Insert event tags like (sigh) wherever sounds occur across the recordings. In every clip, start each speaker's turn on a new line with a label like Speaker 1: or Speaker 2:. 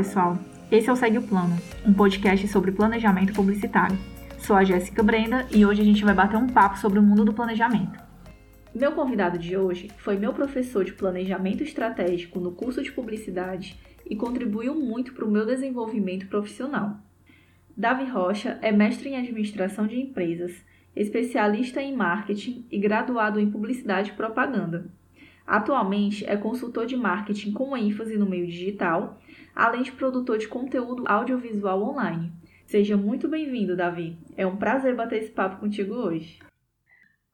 Speaker 1: Pessoal. Esse é o Segue o Plano, um podcast sobre planejamento publicitário. Sou a Jéssica Brenda e hoje a gente vai bater um papo sobre o mundo do planejamento. Meu convidado de hoje foi meu professor de planejamento estratégico no curso de publicidade e contribuiu muito para o meu desenvolvimento profissional. Davi Rocha é mestre em administração de empresas, especialista em marketing e graduado em publicidade e propaganda. Atualmente é consultor de marketing com ênfase no meio digital, além de produtor de conteúdo audiovisual online. Seja muito bem-vindo, Davi. É um prazer bater esse papo contigo hoje.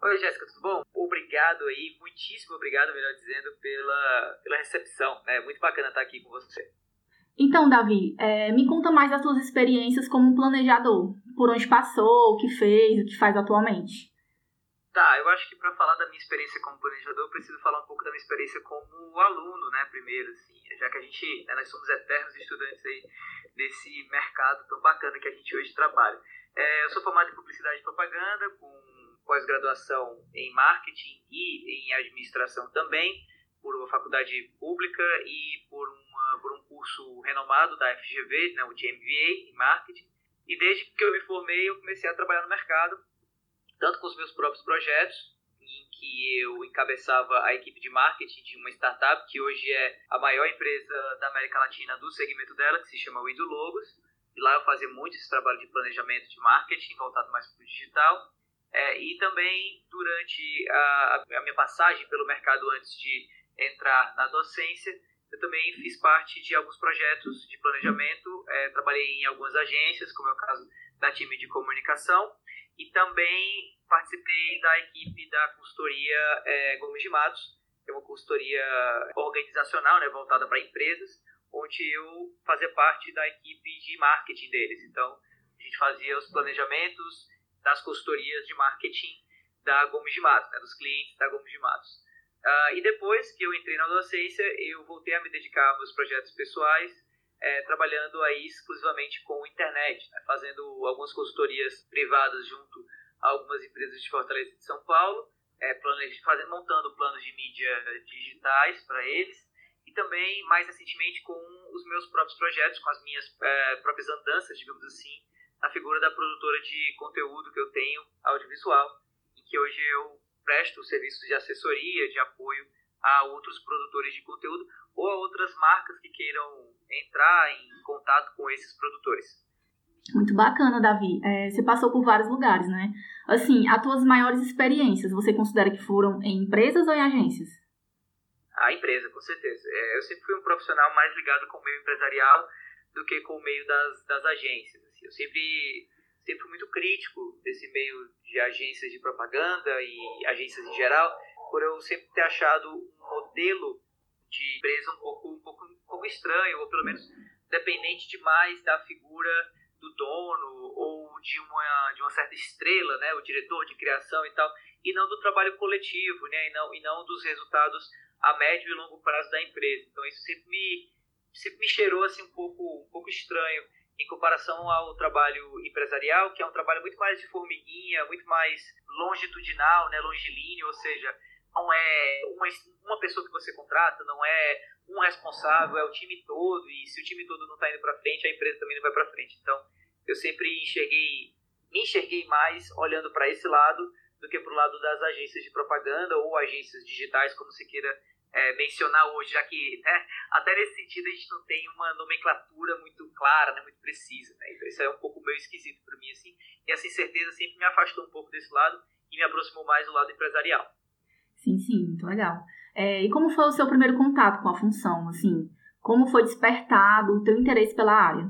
Speaker 2: Oi, Jéssica, tudo bom? Obrigado aí, muitíssimo obrigado, melhor dizendo, pela, pela recepção. É muito bacana estar aqui com você.
Speaker 1: Então, Davi, é, me conta mais das suas experiências como planejador. Por onde passou, o que fez, o que faz atualmente.
Speaker 2: Tá, eu acho que para falar da minha experiência como planejador, eu preciso falar um pouco da minha experiência como aluno, né, primeiro, assim, já que a gente, né, nós somos eternos estudantes aí desse mercado tão bacana que a gente hoje trabalha. É, eu sou formado em publicidade e propaganda, com pós-graduação em marketing e em administração também, por uma faculdade pública e por, uma, por um curso renomado da FGV, né, o de MBA em marketing. E desde que eu me formei, eu comecei a trabalhar no mercado tanto com os meus próprios projetos, em que eu encabeçava a equipe de marketing de uma startup que hoje é a maior empresa da América Latina do segmento dela, que se chama Windo Logos. E lá eu fazia muito esse trabalho de planejamento de marketing, voltado mais para o digital. É, e também durante a, a minha passagem pelo mercado antes de entrar na docência, eu também fiz parte de alguns projetos de planejamento, é, trabalhei em algumas agências, como é o caso da time de comunicação, e também participei da equipe da consultoria é, Gomes de Matos, que é uma consultoria organizacional né, voltada para empresas, onde eu fazia parte da equipe de marketing deles. Então, a gente fazia os planejamentos das consultorias de marketing da Gomes de Matos, né, dos clientes da Gomes de Matos. Uh, e depois que eu entrei na docência, eu voltei a me dedicar aos projetos pessoais, é, trabalhando aí exclusivamente com internet, né, fazendo algumas consultorias privadas junto a algumas empresas de Fortaleza de São Paulo, é, fazendo, montando planos de mídia digitais para eles, e também, mais recentemente, com os meus próprios projetos, com as minhas é, próprias andanças, digamos assim, na figura da produtora de conteúdo que eu tenho, audiovisual, em que hoje eu presto serviços de assessoria, de apoio a outros produtores de conteúdo ou a outras marcas que queiram entrar em contato com esses produtores.
Speaker 1: Muito bacana, Davi. É, você passou por vários lugares, né? Assim, as tuas maiores experiências, você considera que foram em empresas ou em agências?
Speaker 2: A empresa, com certeza. É, eu sempre fui um profissional mais ligado com o meio empresarial do que com o meio das, das agências. Assim. Eu sempre, sempre fui muito crítico desse meio de agências de propaganda e agências em geral, por eu sempre ter achado um modelo de empresa um pouco, um pouco, um pouco estranho, ou pelo menos dependente demais da figura do dono ou de uma, de uma certa estrela, né, o diretor de criação e tal, e não do trabalho coletivo, né, e não, e não dos resultados a médio e longo prazo da empresa. Então isso sempre me, sempre me cheirou assim, um, pouco, um pouco estranho em comparação ao trabalho empresarial, que é um trabalho muito mais de formiguinha, muito mais longitudinal, né, longilíneo, ou seja, não é uma, uma pessoa que você contrata, não é um responsável, é o time todo, e se o time todo não está indo para frente, a empresa também não vai para frente. Então, eu sempre enxerguei, me enxerguei mais olhando para esse lado do que para o lado das agências de propaganda ou agências digitais, como se queira é, mencionar hoje, já que né, (laughs) até nesse sentido a gente não tem uma nomenclatura muito clara, né, muito precisa. Né? Então isso é um pouco meio esquisito para mim, assim, e essa incerteza sempre me afastou um pouco desse lado e me aproximou mais do lado empresarial.
Speaker 1: Sim, sim, muito legal. É, e como foi o seu primeiro contato com a função? Assim, como foi despertado o teu interesse pela área?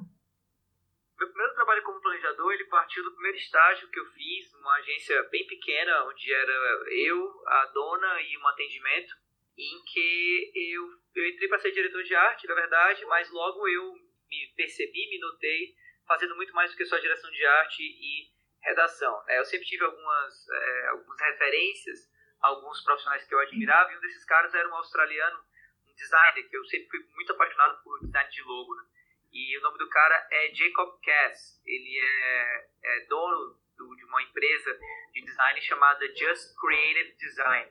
Speaker 2: Meu primeiro trabalho como planejador, ele partiu do primeiro estágio que eu fiz, numa agência bem pequena, onde era eu, a dona e um atendimento, em que eu, eu entrei para ser diretor de arte, na verdade, mas logo eu me percebi, me notei, fazendo muito mais do que só direção de arte e redação. Né? Eu sempre tive algumas, é, algumas referências alguns profissionais que eu admirava, e um desses caras era um australiano, um designer, que eu sempre fui muito apaixonado por design de logo, né? E o nome do cara é Jacob Cass. Ele é, é dono do, de uma empresa de design chamada Just Creative Design.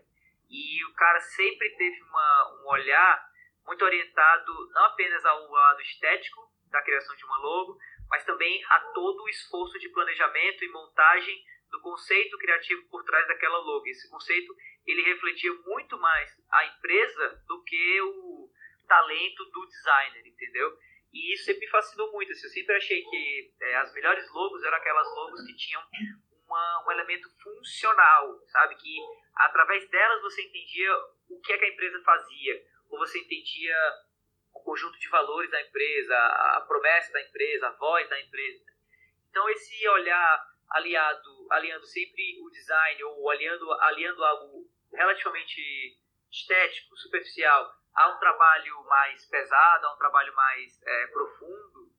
Speaker 2: E o cara sempre teve uma, um olhar muito orientado não apenas ao lado estético da criação de uma logo, mas também a todo o esforço de planejamento e montagem do conceito criativo por trás daquela logo. Esse conceito ele refletia muito mais a empresa do que o talento do designer, entendeu? E isso sempre me fascinou muito. Assim, eu sempre achei que é, as melhores logos eram aquelas logos que tinham uma, um elemento funcional, sabe? Que através delas você entendia o que é que a empresa fazia, ou você entendia o conjunto de valores da empresa, a promessa da empresa, a voz da empresa. Então esse olhar aliado, aliando sempre o design ou aliando, aliando algo relativamente estético, superficial, a um trabalho mais pesado, a um trabalho mais é, profundo,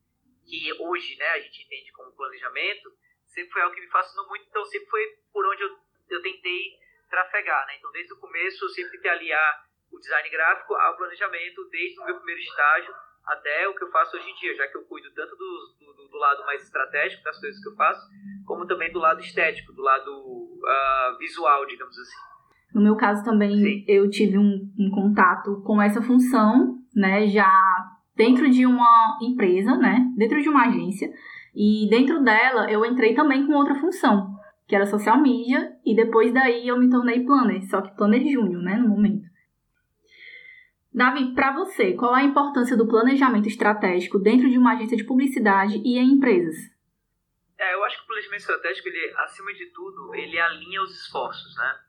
Speaker 2: que hoje né, a gente entende como planejamento, sempre foi algo que me fascinou muito, então sempre foi por onde eu, eu tentei trafegar. Né? Então desde o começo eu sempre tentei aliar o design gráfico ao planejamento, desde o meu primeiro estágio até o que eu faço hoje em dia, já que eu cuido tanto do, do, do lado mais estratégico das coisas que eu faço, como também do lado estético, do lado uh, visual, digamos assim.
Speaker 1: No meu caso também, Sim. eu tive um, um, contato com essa função, né, já dentro de uma empresa, né, dentro de uma agência, e dentro dela eu entrei também com outra função, que era social media, e depois daí eu me tornei planner, só que planner júnior, né, no momento. Davi, para você, qual é a importância do planejamento estratégico dentro de uma agência de publicidade e em empresas?
Speaker 2: É, eu acho que o planejamento estratégico, ele, acima de tudo, ele alinha os esforços, né?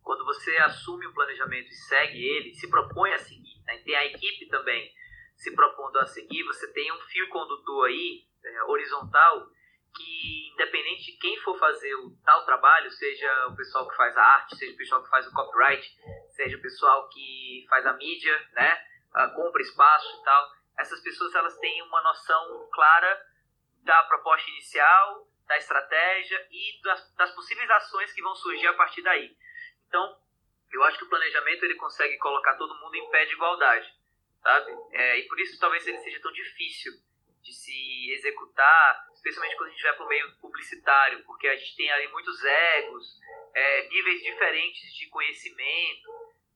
Speaker 2: Quando você assume um planejamento e segue ele, se propõe a seguir, né? tem a equipe também se propondo a seguir, você tem um fio condutor aí, é, horizontal, que independente de quem for fazer o tal trabalho, seja o pessoal que faz a arte, seja o pessoal que faz o copyright, seja o pessoal que faz a mídia, né, compra espaço e tal, essas pessoas elas têm uma noção clara da proposta inicial, da estratégia e das, das possíveis ações que vão surgir a partir daí. Então, eu acho que o planejamento ele consegue colocar todo mundo em pé de igualdade, sabe? É, e por isso talvez ele seja tão difícil de se executar, especialmente quando a gente vai para o meio publicitário, porque a gente tem ali muitos egos, é, níveis diferentes de conhecimento,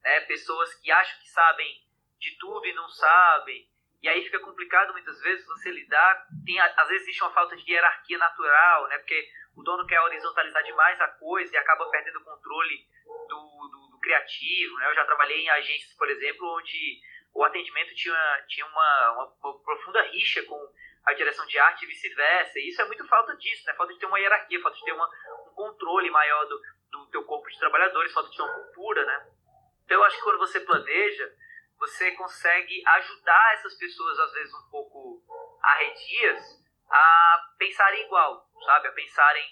Speaker 2: né, pessoas que acham que sabem de tudo e não sabem, e aí fica complicado muitas vezes você lidar, tem, às vezes existe uma falta de hierarquia natural, né, porque o dono quer horizontalizar demais a coisa e acaba perdendo o controle do, do, do criativo, né, eu já trabalhei em agências, por exemplo, onde o atendimento tinha, tinha uma, uma, uma profunda rixa com a direção de arte e vice-versa. E isso é muito falta disso, né? Falta de ter uma hierarquia, falta de ter uma, um controle maior do, do teu corpo de trabalhadores, falta de ter uma cultura, né? Então eu acho que quando você planeja, você consegue ajudar essas pessoas, às vezes um pouco arredias, a pensarem igual, sabe? A pensarem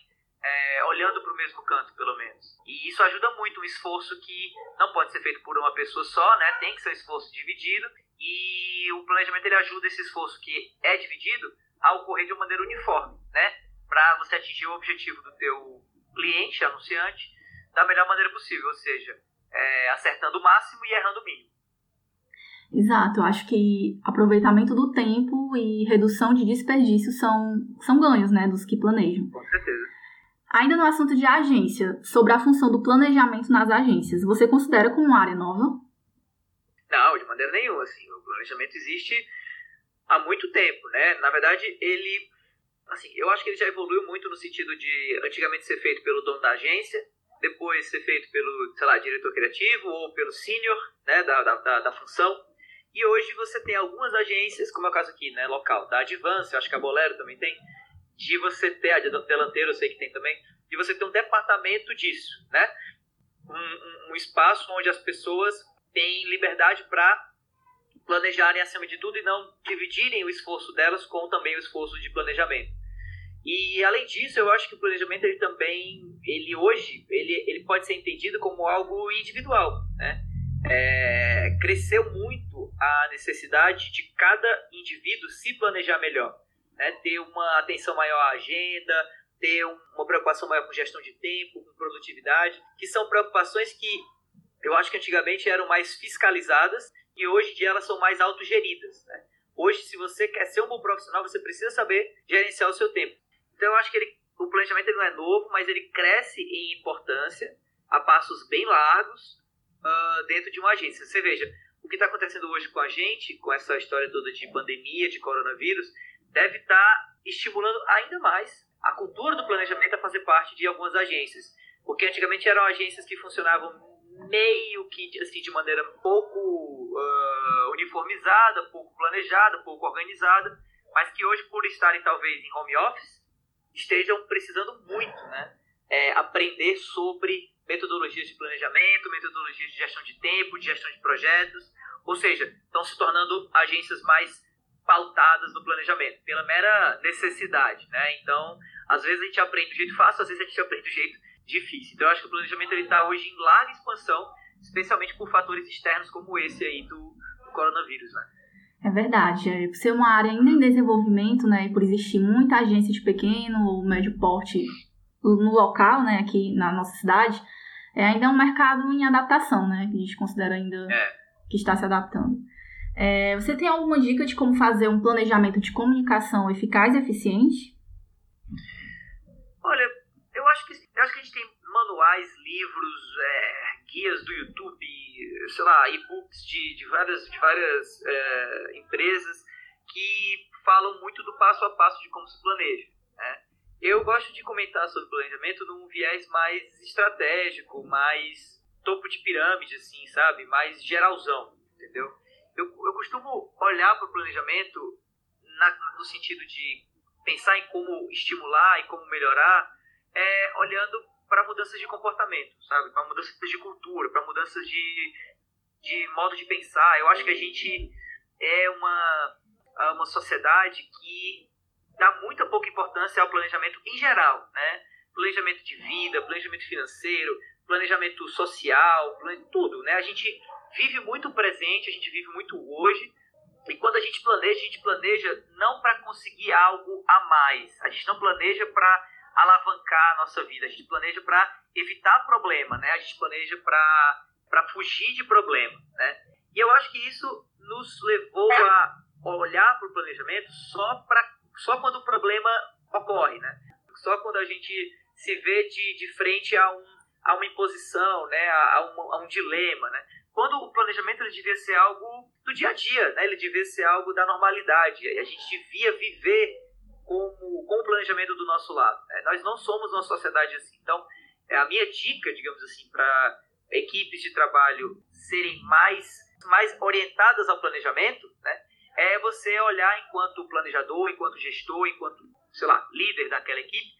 Speaker 2: é, olhando para o mesmo canto, pelo menos. E isso ajuda muito, um esforço que não pode ser feito por uma pessoa só, né? Tem que ser um esforço dividido e o planejamento ele ajuda esse esforço que é dividido a ocorrer de uma maneira uniforme, né? Para você atingir o objetivo do teu cliente, anunciante, da melhor maneira possível, ou seja, é, acertando o máximo e errando o mínimo.
Speaker 1: Exato, eu acho que aproveitamento do tempo e redução de desperdício são, são ganhos, né, dos que planejam.
Speaker 2: Com certeza.
Speaker 1: Ainda no assunto de agência, sobre a função do planejamento nas agências, você considera como uma área nova?
Speaker 2: Não, de maneira nenhuma. Assim, o planejamento existe há muito tempo, né? Na verdade, ele, assim, eu acho que ele já evoluiu muito no sentido de antigamente ser feito pelo dono da agência, depois ser feito pelo, sei lá, diretor criativo ou pelo senior, né, da, da, da função. E hoje você tem algumas agências, como é o caso aqui, né, local, da Advance, eu acho que a Bolero também tem, de você ter, a Delanteiro eu sei que tem também, de você ter um departamento disso, né? Um, um, um espaço onde as pessoas têm liberdade para planejarem acima de tudo e não dividirem o esforço delas com também o esforço de planejamento. E além disso, eu acho que o planejamento ele também, ele hoje, ele, ele pode ser entendido como algo individual, né? É, cresceu muito a necessidade de cada indivíduo se planejar melhor né? ter uma atenção maior à agenda, ter uma preocupação maior com gestão de tempo, com produtividade, que são preocupações que eu acho que antigamente eram mais fiscalizadas e hoje em dia elas são mais autogeridas. Né? Hoje, se você quer ser um bom profissional, você precisa saber gerenciar o seu tempo. Então, eu acho que ele, o planejamento ele não é novo, mas ele cresce em importância a passos bem largos uh, dentro de uma agência. Você veja, o que está acontecendo hoje com a gente, com essa história toda de pandemia, de coronavírus, deve estar tá estimulando ainda mais a cultura do planejamento a fazer parte de algumas agências. Porque antigamente eram agências que funcionavam meio que assim, de maneira pouco uh, uniformizada, pouco planejada, pouco organizada, mas que hoje, por estarem talvez em home office, estejam precisando muito né, é, aprender sobre metodologias de planejamento, metodologias de gestão de tempo, de gestão de projetos, ou seja, estão se tornando agências mais pautadas no planejamento, pela mera necessidade, né? Então, às vezes a gente aprende do jeito fácil, às vezes a gente aprende do jeito difícil. Então, eu acho que o planejamento está hoje em larga expansão, especialmente por fatores externos como esse aí do, do coronavírus, né?
Speaker 1: É verdade. É, por ser uma área ainda em desenvolvimento, né, e por existir muita agência de pequeno ou médio porte no local, né, aqui na nossa cidade, é ainda um mercado em adaptação, né, que a gente considera ainda é. que está se adaptando. É, você tem alguma dica de como fazer um planejamento de comunicação eficaz e eficiente?
Speaker 2: Olha, eu acho que, eu acho que a gente tem manuais, livros, é, guias do YouTube, sei lá, e-books de, de várias, de várias é, empresas que falam muito do passo a passo de como se planeja. Né? Eu gosto de comentar sobre planejamento num viés mais estratégico, mais topo de pirâmide, assim, sabe? Mais geralzão, entendeu? Eu, eu costumo olhar para o planejamento na, no sentido de pensar em como estimular e como melhorar, é, olhando para mudanças de comportamento, sabe? Para mudanças de cultura, para mudanças de, de modo de pensar. Eu acho que a gente é uma, uma sociedade que dá muita pouca importância ao planejamento em geral, né? Planejamento de vida, planejamento financeiro, planejamento social, tudo, né? A gente vive muito presente, a gente vive muito hoje. E quando a gente planeja, a gente planeja não para conseguir algo a mais. A gente não planeja para alavancar a nossa vida. A gente planeja para evitar problema, né? A gente planeja para fugir de problema, né? E eu acho que isso nos levou a olhar para o planejamento só, pra, só quando o problema ocorre, né? Só quando a gente se vê de, de frente a, um, a uma imposição, né? A, a, um, a um dilema, né? Quando o planejamento ele devia ser algo do dia a dia, né? Ele devia ser algo da normalidade. A gente devia viver com, com o planejamento do nosso lado. Né? Nós não somos uma sociedade assim. Então, é a minha dica, digamos assim, para equipes de trabalho serem mais, mais orientadas ao planejamento, né? É você olhar enquanto planejador, enquanto gestor, enquanto, sei lá, líder daquela equipe,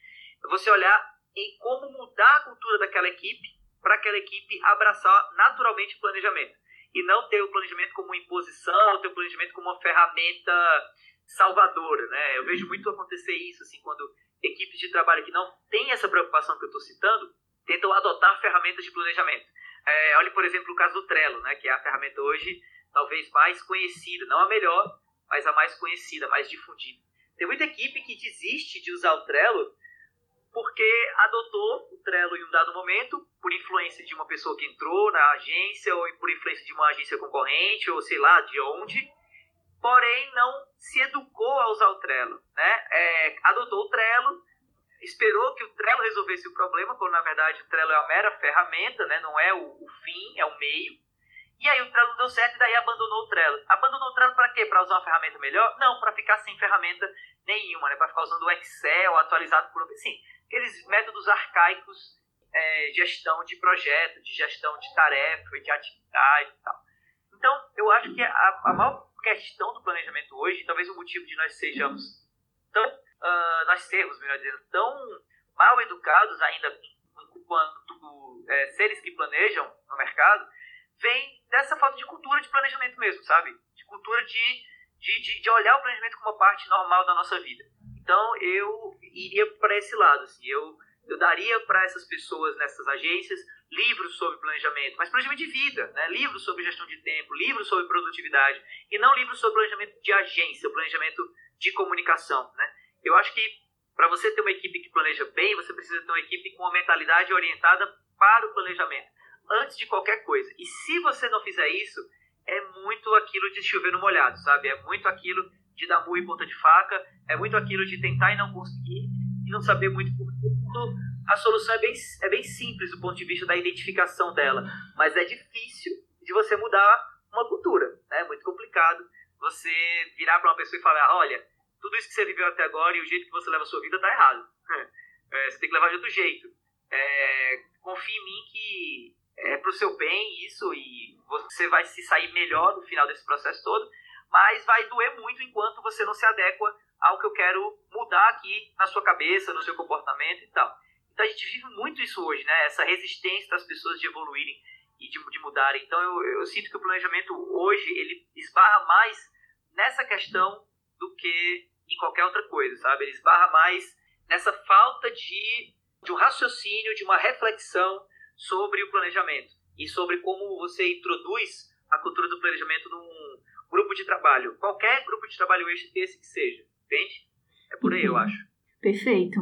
Speaker 2: você olhar em como mudar a cultura daquela equipe para aquela equipe abraçar naturalmente o planejamento. E não ter o planejamento como uma imposição, ter o planejamento como uma ferramenta salvadora, né? Eu vejo muito acontecer isso, assim, quando equipes de trabalho que não têm essa preocupação que eu estou citando, tentam adotar ferramentas de planejamento. É, olhe, por exemplo, o caso do Trello, né? Que é a ferramenta hoje talvez mais conhecida, não a melhor, mas a mais conhecida, mais difundida. Tem muita equipe que desiste de usar o Trello porque adotou o Trello em um dado momento, por influência de uma pessoa que entrou na agência, ou por influência de uma agência concorrente, ou sei lá de onde, porém não se educou a usar o Trello. Né? É, adotou o Trello, esperou que o Trello resolvesse o problema, quando na verdade o Trello é uma mera ferramenta, né? não é o, o fim, é o meio. E aí o Trello não deu certo e daí abandonou o Trello. Abandonou o Trello para quê? Para usar uma ferramenta melhor? Não, para ficar sem ferramenta nenhuma, né? Para ficar usando o Excel atualizado por assim, aqueles métodos arcaicos é, gestão de projeto, de gestão de tarefa, de atividade e tal. Então, eu acho que a, a maior questão do planejamento hoje, talvez o motivo de nós sejamos tão, uh, nós sermos, melhor dizendo, tão mal educados ainda enquanto é, seres que planejam no mercado, vem dessa falta de cultura de planejamento mesmo, sabe? De cultura de, de, de, de olhar o planejamento como uma parte normal da nossa vida. Então eu iria para esse lado, assim, eu, eu daria para essas pessoas nessas agências livros sobre planejamento, mas planejamento de vida, né? livros sobre gestão de tempo, livros sobre produtividade, e não livros sobre planejamento de agência, planejamento de comunicação. Né? Eu acho que para você ter uma equipe que planeja bem, você precisa ter uma equipe com uma mentalidade orientada para o planejamento, antes de qualquer coisa. E se você não fizer isso, é muito aquilo de chover no molhado, sabe? É muito aquilo de dar murro em ponta de faca, é muito aquilo de tentar e não conseguir, e não saber muito por quando a solução é bem, é bem simples do ponto de vista da identificação dela, mas é difícil de você mudar uma cultura. Né? É muito complicado você virar para uma pessoa e falar: olha, tudo isso que você viveu até agora e o jeito que você leva a sua vida tá errado. (laughs) É, você tem que levar de outro jeito. É, confie em mim que é pro seu bem isso e você vai se sair melhor no final desse processo todo, mas vai doer muito enquanto você não se adequa ao que eu quero mudar aqui na sua cabeça, no seu comportamento e tal. Então a gente vive muito isso hoje, né? Essa resistência das pessoas de evoluírem e de, de mudarem. Então eu, eu sinto que o planejamento hoje ele esbarra mais nessa questão do que em qualquer outra coisa, sabe? Ele esbarra mais nessa falta de, de um raciocínio, de uma reflexão sobre o planejamento e sobre como você introduz a cultura do planejamento num grupo de trabalho, qualquer grupo de trabalho esse que seja, entende? É por aí, eu acho.
Speaker 1: Perfeito.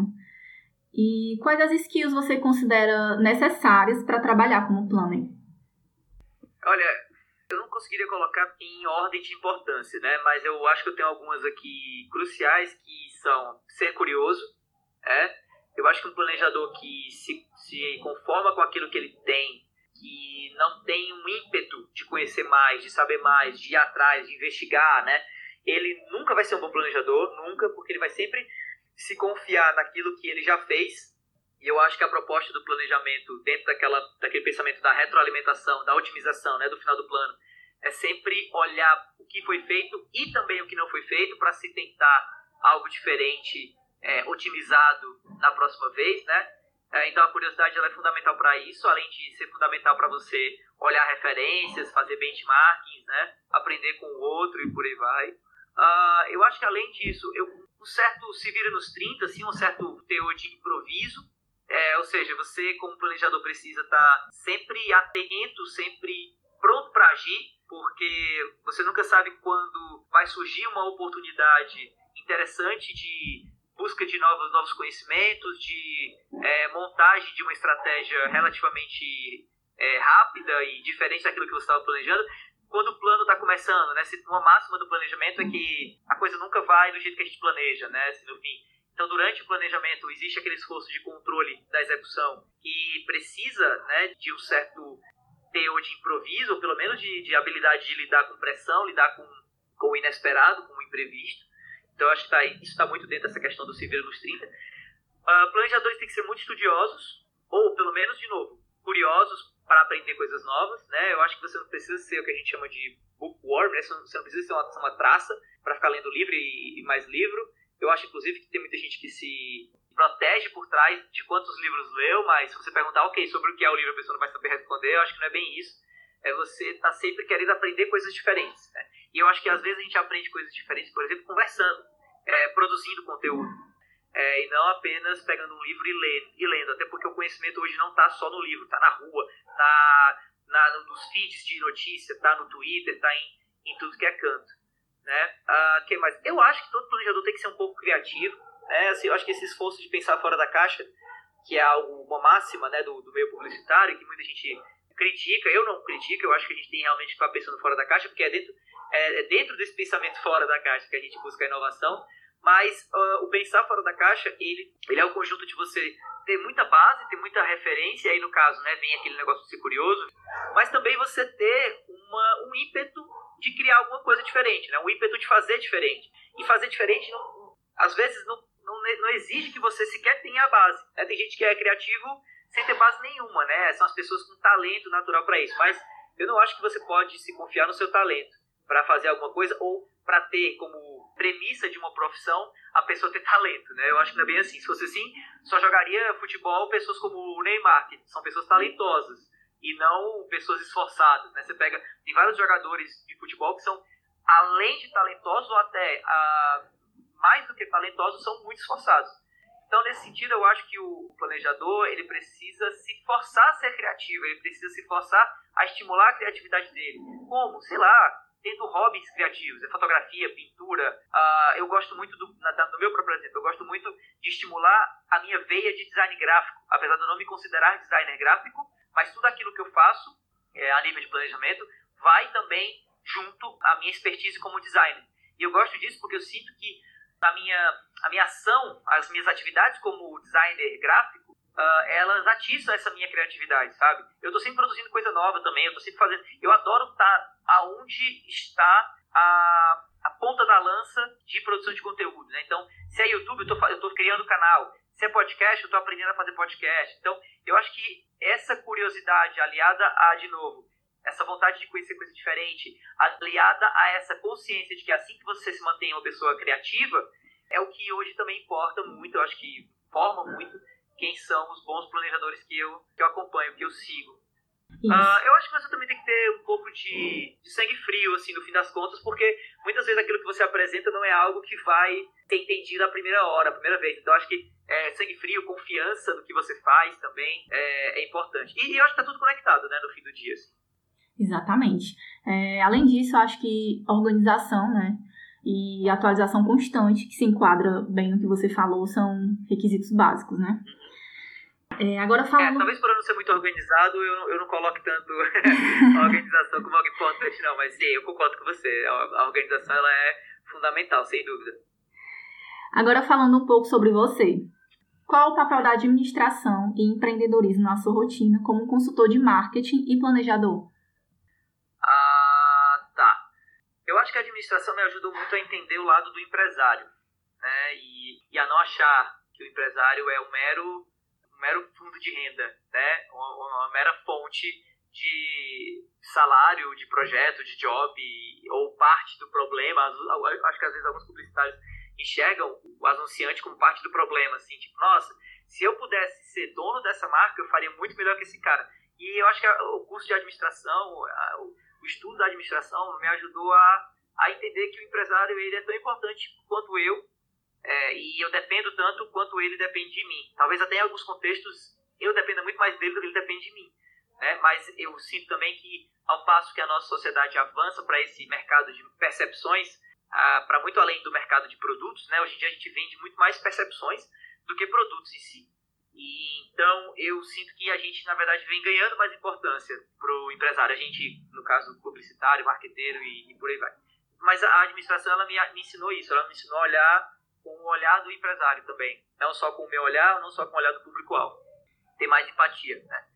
Speaker 1: E quais as skills você considera necessárias para trabalhar como planner?
Speaker 2: Olha, eu não conseguiria colocar em ordem de importância, né? Mas eu acho que eu tenho algumas aqui cruciais que são ser curioso, é. Eu acho que um planejador que se, se conforma com aquilo que ele tem, que não tem um ímpeto de conhecer mais, de saber mais, de ir atrás, de investigar, né? Ele nunca vai ser um bom planejador, nunca, porque ele vai sempre se confiar naquilo que ele já fez. E eu acho que a proposta do planejamento, dentro daquela, daquele pensamento da retroalimentação, da otimização, né, do final do plano, é sempre olhar o que foi feito e também o que não foi feito para se tentar algo diferente, é, otimizado na próxima vez, né? É, então a curiosidade ela é fundamental para isso, além de ser fundamental para você olhar referências, fazer benchmarkings, né? Aprender com o outro e por aí vai. Uh, eu acho que além disso, eu, um certo se vira nos 30, assim, um certo teor de improviso, é, ou seja, você como planejador precisa estar tá sempre atento, sempre pronto para agir, porque você nunca sabe quando vai surgir uma oportunidade interessante de busca de novos, novos conhecimentos, de é, montagem de uma estratégia relativamente é, rápida e diferente daquilo que você estava planejando. Quando o plano está começando, né? Uma máxima do planejamento é que a coisa nunca vai do jeito que a gente planeja, né? Se no fim. Então, durante o planejamento, existe aquele esforço de controle da execução que precisa né, de um certo teor de improviso, ou pelo menos de, de habilidade de lidar com pressão, lidar com, com o inesperado, com o imprevisto. Então, acho que tá, isso está muito dentro dessa questão do se nos 30. Uh, planejadores têm que ser muito estudiosos, ou pelo menos, de novo, curiosos para aprender coisas novas. Né? Eu acho que você não precisa ser o que a gente chama de bookworm, né? você, não, precisa ser uma, uma traça para ficar lendo livro e, e mais livro. Eu acho, inclusive, que tem muita gente que se protege por trás de quantos livros leu, mas se você perguntar, ok, sobre o que é o livro, a pessoa não vai saber responder, eu acho que não é bem isso. É você estar tá sempre querendo aprender coisas diferentes. Né? E eu acho que às vezes a gente aprende coisas diferentes, por exemplo, conversando, é, produzindo conteúdo. É, e não apenas pegando um livro e lendo, e lendo, até porque o conhecimento hoje não está só no livro, está na rua, está na, nos feeds de notícia, está no Twitter, está em, em tudo que é canto. Né? Ah, que mais? Eu acho que todo planejador tem que ser um pouco criativo, é, assim, eu acho que esse esforço de pensar fora da caixa, que é algo, uma máxima né, do, do meio publicitário, que muita gente critica, eu não critico, eu acho que a gente tem realmente que ficar pensando fora da caixa, porque é dentro, é, é dentro desse pensamento fora da caixa que a gente busca a inovação, mas uh, o pensar fora da caixa, ele, ele é o conjunto de você ter muita base, ter muita referência, aí no caso, né, vem aquele negócio de ser curioso, mas também você ter uma, um ímpeto de criar alguma coisa diferente, né, um ímpeto de fazer diferente. E fazer diferente, não, às vezes, não não, não exige que você sequer tenha a base. Né? Tem gente que é criativo sem ter base nenhuma, né? São as pessoas com talento natural para isso. Mas eu não acho que você pode se confiar no seu talento para fazer alguma coisa ou para ter como premissa de uma profissão a pessoa ter talento, né? Eu acho que não é bem assim. Se fosse assim, só jogaria futebol pessoas como o Neymar, que são pessoas talentosas e não pessoas esforçadas, né? Você pega tem vários jogadores de futebol que são além de talentosos ou até a mais do que talentosos, são muito esforçados. Então, nesse sentido, eu acho que o planejador ele precisa se forçar a ser criativo, ele precisa se forçar a estimular a criatividade dele. Como? Sei lá, tendo hobbies criativos, é fotografia, pintura. Uh, eu gosto muito, do, na, meu próprio exemplo, eu gosto muito de estimular a minha veia de design gráfico, apesar de eu não me considerar designer gráfico, mas tudo aquilo que eu faço é, a nível de planejamento vai também junto à minha expertise como designer. E eu gosto disso porque eu sinto que a minha, a minha ação, as minhas atividades como designer gráfico, uh, elas atiçam essa minha criatividade, sabe? Eu estou sempre produzindo coisa nova também, eu tô sempre fazendo... Eu adoro estar tá aonde está a, a ponta da lança de produção de conteúdo, né? Então, se é YouTube, eu estou criando canal. Se é podcast, eu estou aprendendo a fazer podcast. Então, eu acho que essa curiosidade aliada a, de novo, essa vontade de conhecer coisa diferente, aliada a essa consciência de que assim que você se mantém uma pessoa criativa, é o que hoje também importa muito, eu acho que forma muito quem são os bons planejadores que eu, que eu acompanho, que eu sigo. Uh, eu acho que você também tem que ter um pouco de, de, sangue frio, assim, no fim das contas, porque muitas vezes aquilo que você apresenta não é algo que vai ser entendido a primeira hora, a primeira vez. Então, acho que é, sangue frio, confiança no que você faz também é, é importante. E, e, eu acho que tá tudo conectado, né, no fim do dia, assim.
Speaker 1: Exatamente. É, além disso, eu acho que organização, né, e atualização constante, que se enquadra bem no que você falou, são requisitos básicos, né? Uhum. É, agora falando...
Speaker 2: É, talvez por eu não ser muito organizado, eu, eu não coloque tanto (laughs) a organização como algo importante, não. Mas sim, eu concordo com você. A, a organização ela é fundamental, sem dúvida.
Speaker 1: Agora falando um pouco sobre você. Qual o papel da administração e empreendedorismo na sua rotina como consultor de marketing e planejador?
Speaker 2: Ah, tá. Eu acho que a administração me ajudou muito a entender o lado do empresário, né? E, e a não achar que o empresário é um mero mero fundo de renda, né? Uma, uma mera fonte de salário, de projeto, de job, ou parte do problema. Acho que às vezes alguns publicitários enxergam o anunciante como parte do problema, assim, tipo, nossa, se eu pudesse ser dono dessa marca, eu faria muito melhor que esse cara. E eu acho que o curso de administração, o estudo da administração me ajudou a, a entender que o empresário ele é tão importante quanto eu é, e eu dependo tanto quanto ele depende de mim. Talvez até em alguns contextos eu dependa muito mais dele do que ele depende de mim. Né? Mas eu sinto também que, ao passo que a nossa sociedade avança para esse mercado de percepções, para muito além do mercado de produtos, né? hoje em dia a gente vende muito mais percepções do que produtos em si. E, então eu sinto que a gente, na verdade, vem ganhando mais importância para o empresário. A gente, no caso, publicitário, marqueteiro e, e por aí vai. Mas a administração ela me, me ensinou isso, ela me ensinou a olhar com o olhar do empresário também. Não só com o meu olhar, não só com o olhar do público-alvo. Ter mais empatia, né?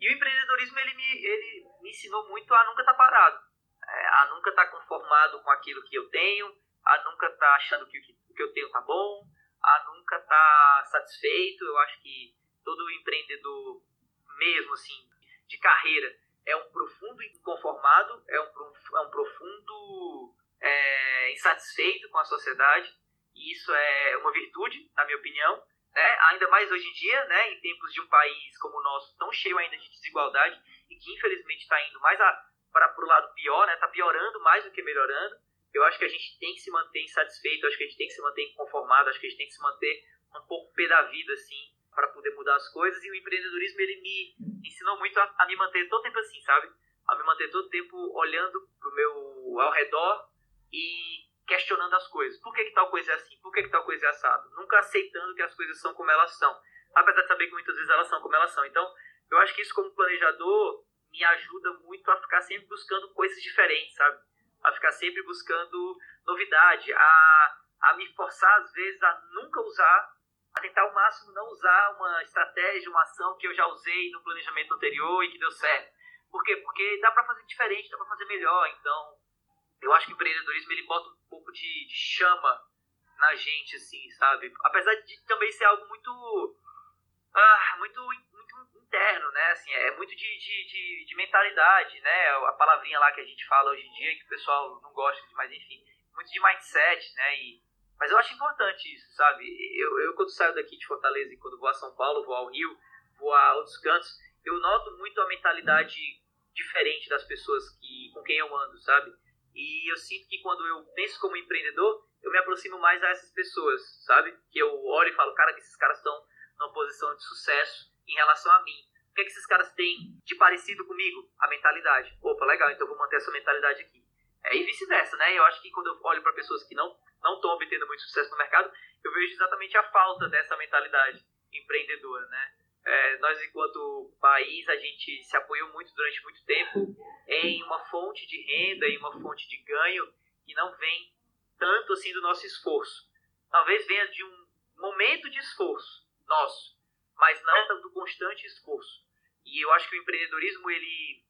Speaker 2: E o empreendedorismo, ele me, ele me ensinou muito a nunca estar tá parado. É, a nunca estar tá conformado com aquilo que eu tenho, a nunca estar tá achando que o que eu tenho tá bom, a nunca estar tá satisfeito. Eu acho que todo empreendedor, mesmo assim, de carreira, é um profundo inconformado, é um, é um profundo é, insatisfeito com a sociedade e isso é uma virtude, na minha opinião, né? ainda mais hoje em dia, né? em tempos de um país como o nosso, tão cheio ainda de desigualdade, e que infelizmente está indo mais para o lado pior, está né? Tá piorando mais do que melhorando. Eu acho que a gente tem que se manter insatisfeito, acho que a gente tem que se manter inconformado, acho que a gente tem que se manter um pouco pé da vida, assim, para poder mudar as coisas. E o empreendedorismo, ele me ensinou muito a, a me manter todo tempo assim, sabe? A me manter todo tempo olhando pro meu ao redor e questionando as coisas. Por que, que tal coisa é assim? Por que, que tal coisa é assado? Nunca aceitando que as coisas são como elas são. Apesar de saber que muitas vezes elas são como elas são. Então, eu acho que isso, como planejador, me ajuda muito a ficar sempre buscando coisas diferentes, sabe? A ficar sempre buscando novidade, a, a me forçar, às vezes, a nunca usar, a tentar ao máximo não usar uma estratégia, uma ação que eu já usei no planejamento anterior e que deu certo. Por quê? Porque dá para fazer diferente, dá para fazer melhor. Então, eu acho que o empreendedorismo ele bota um pouco de, de, chama na gente, assim, sabe? Apesar de também ser algo muito. Ah, muito, muito interno, né? Assim, é muito de, de, de, de, mentalidade, né? A palavrinha lá que a gente fala hoje em dia, que o pessoal não gosta, mas enfim, muito de mindset, né? E, mas eu acho importante isso, sabe? Eu, eu quando saio daqui de Fortaleza e quando vou a São Paulo, vou ao Rio, vou a outros cantos, eu noto muito a mentalidade diferente das pessoas que, com quem eu ando, sabe? E eu sinto que quando eu penso como empreendedor, eu me aproximo mais a essas pessoas, sabe? Que eu olho e falo, cara, que esses caras estão numa posição de sucesso em relação a mim. O que, é que esses caras têm de parecido comigo? A mentalidade. Opa, legal, então eu vou manter essa mentalidade aqui. É, e vice-versa, né? Eu acho que quando eu olho para pessoas que não não estão obtendo muito sucesso no mercado, eu vejo exatamente a falta dessa mentalidade empreendedora, né? É, nós, enquanto país, a gente se apoiou muito durante muito tempo em uma fonte de renda, em uma fonte de ganho que não vem tanto assim do nosso esforço. Talvez venha de um momento de esforço nosso, mas não do constante esforço. E eu acho que o empreendedorismo ele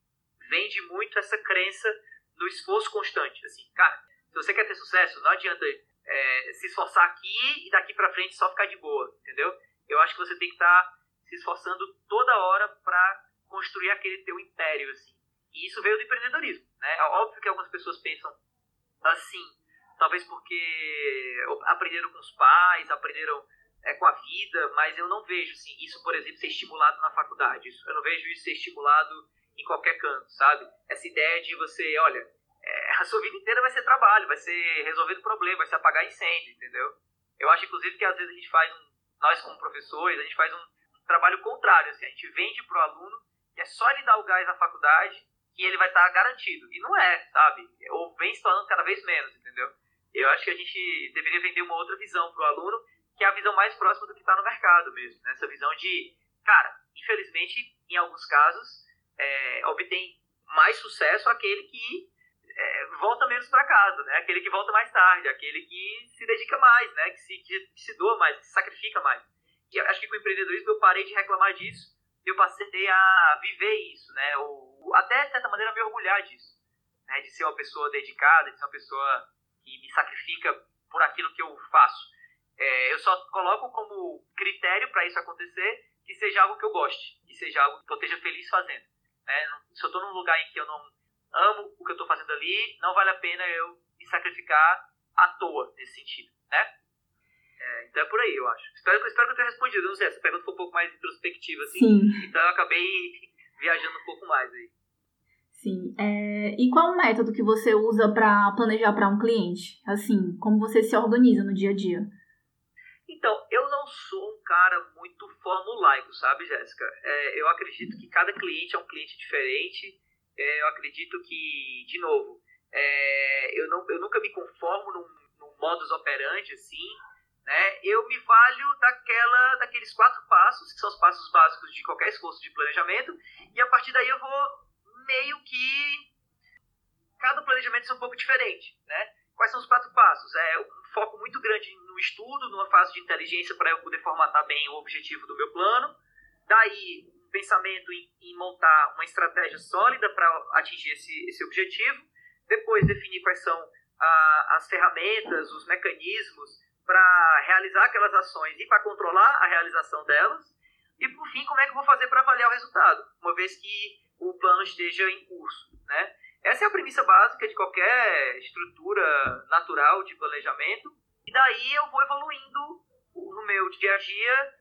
Speaker 2: vende muito essa crença no esforço constante. Assim, cara, se você quer ter sucesso, não adianta é, se esforçar aqui e daqui para frente só ficar de boa, entendeu? Eu acho que você tem que estar tá se esforçando toda hora para construir aquele teu império, assim. E isso veio do empreendedorismo, né? Óbvio que algumas pessoas pensam assim, talvez porque aprenderam com os pais, aprenderam é, com a vida, mas eu não vejo assim, isso, por exemplo, ser estimulado na faculdade. Eu não vejo isso ser estimulado em qualquer canto, sabe? Essa ideia de você, olha, é, a sua vida inteira vai ser trabalho, vai ser resolvendo problema, vai ser apagar incêndio, entendeu? Eu acho, inclusive, que às vezes a gente faz um, nós como professores, a gente faz um trabalho contrário, assim, a gente vende para o aluno que é só ele dar o gás na faculdade que ele vai estar tá garantido. E não é, sabe? Ou vem se tornando cada vez menos, entendeu? Eu acho que a gente deveria vender uma outra visão para o aluno, que é a visão mais próxima do que está no mercado mesmo. Né? Essa visão de, cara, infelizmente, em alguns casos, é, obtém mais sucesso aquele que é, volta menos para casa, né? Aquele que volta mais tarde, aquele que se dedica mais, né? Que se, que, se doa mais, que se sacrifica mais. E acho que com o empreendedorismo eu parei de reclamar disso, eu passei a viver isso, né? Ou até de certa maneira me orgulhar disso, né? De ser uma pessoa dedicada, de ser uma pessoa que me sacrifica por aquilo que eu faço. É, eu só coloco como critério para isso acontecer que seja algo que eu goste, que seja algo que eu esteja feliz fazendo. Né? Se eu estou num lugar em que eu não amo o que eu estou fazendo ali, não vale a pena eu me sacrificar à toa nesse sentido, né? É, então é por aí, eu acho. Espero, espero que eu tenha respondido. Eu não sei, essa pergunta foi um pouco mais introspectiva, assim.
Speaker 1: Sim.
Speaker 2: Então eu acabei (laughs) viajando um pouco mais aí.
Speaker 1: Sim. É, e qual o método que você usa para planejar para um cliente? Assim, como você se organiza no dia a dia?
Speaker 2: Então, eu não sou um cara muito formulaico, sabe, Jéssica? É, eu acredito que cada cliente é um cliente diferente. É, eu acredito que, de novo, é, eu, não, eu nunca me conformo num, num modus operandi, assim. Né? Eu me valho daquela, daqueles quatro passos, que são os passos básicos de qualquer esforço de planejamento, e a partir daí eu vou meio que. Cada planejamento é um pouco diferente. Né? Quais são os quatro passos? É um foco muito grande no estudo, numa fase de inteligência para eu poder formatar bem o objetivo do meu plano. Daí, um pensamento em, em montar uma estratégia sólida para atingir esse, esse objetivo. Depois, definir quais são a, as ferramentas, os mecanismos para realizar aquelas ações e para controlar a realização delas. E por fim, como é que eu vou fazer para avaliar o resultado, uma vez que o plano esteja em curso, né? Essa é a premissa básica de qualquer estrutura natural de planejamento. E daí eu vou evoluindo no meu dia a dia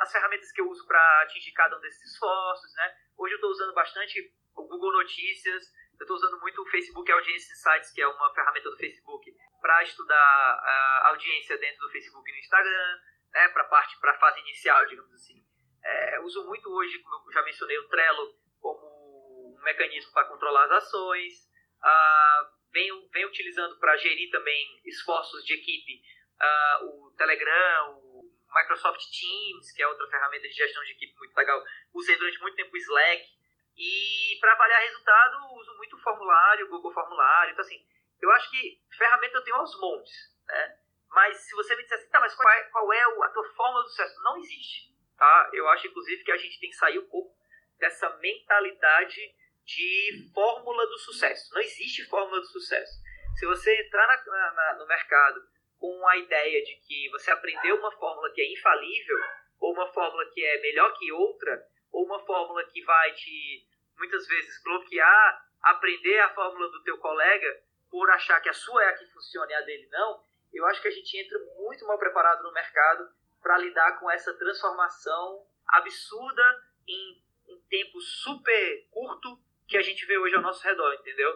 Speaker 2: as ferramentas que eu uso para atingir cada um desses esforços, né? Hoje eu estou usando bastante o Google Notícias, eu estou usando muito o Facebook Audience Insights, que é uma ferramenta do Facebook, para estudar a audiência dentro do Facebook e no Instagram, né, para parte, para fase inicial, digamos assim. É, uso muito hoje, como eu já mencionei, o Trello como um mecanismo para controlar as ações. Ah, venho, venho utilizando para gerir também esforços de equipe ah, o Telegram, o Microsoft Teams, que é outra ferramenta de gestão de equipe muito legal. Usei durante muito tempo o Slack. E para avaliar resultado, uso muito o formulário, o Google Formulário. Então, assim, eu acho que ferramenta eu tenho aos montes, né? Mas se você me disser assim, tá, mas qual é, qual é a tua fórmula do sucesso? Não existe, tá? Eu acho, inclusive, que a gente tem que sair um pouco dessa mentalidade de fórmula do sucesso. Não existe fórmula do sucesso. Se você entrar na, na, no mercado com a ideia de que você aprendeu uma fórmula que é infalível, ou uma fórmula que é melhor que outra, ou uma fórmula que vai te, muitas vezes, bloquear, aprender a fórmula do teu colega, por achar que a sua é a que funciona e a dele não, eu acho que a gente entra muito mal preparado no mercado para lidar com essa transformação absurda em um tempo super curto que a gente vê hoje ao nosso redor, entendeu?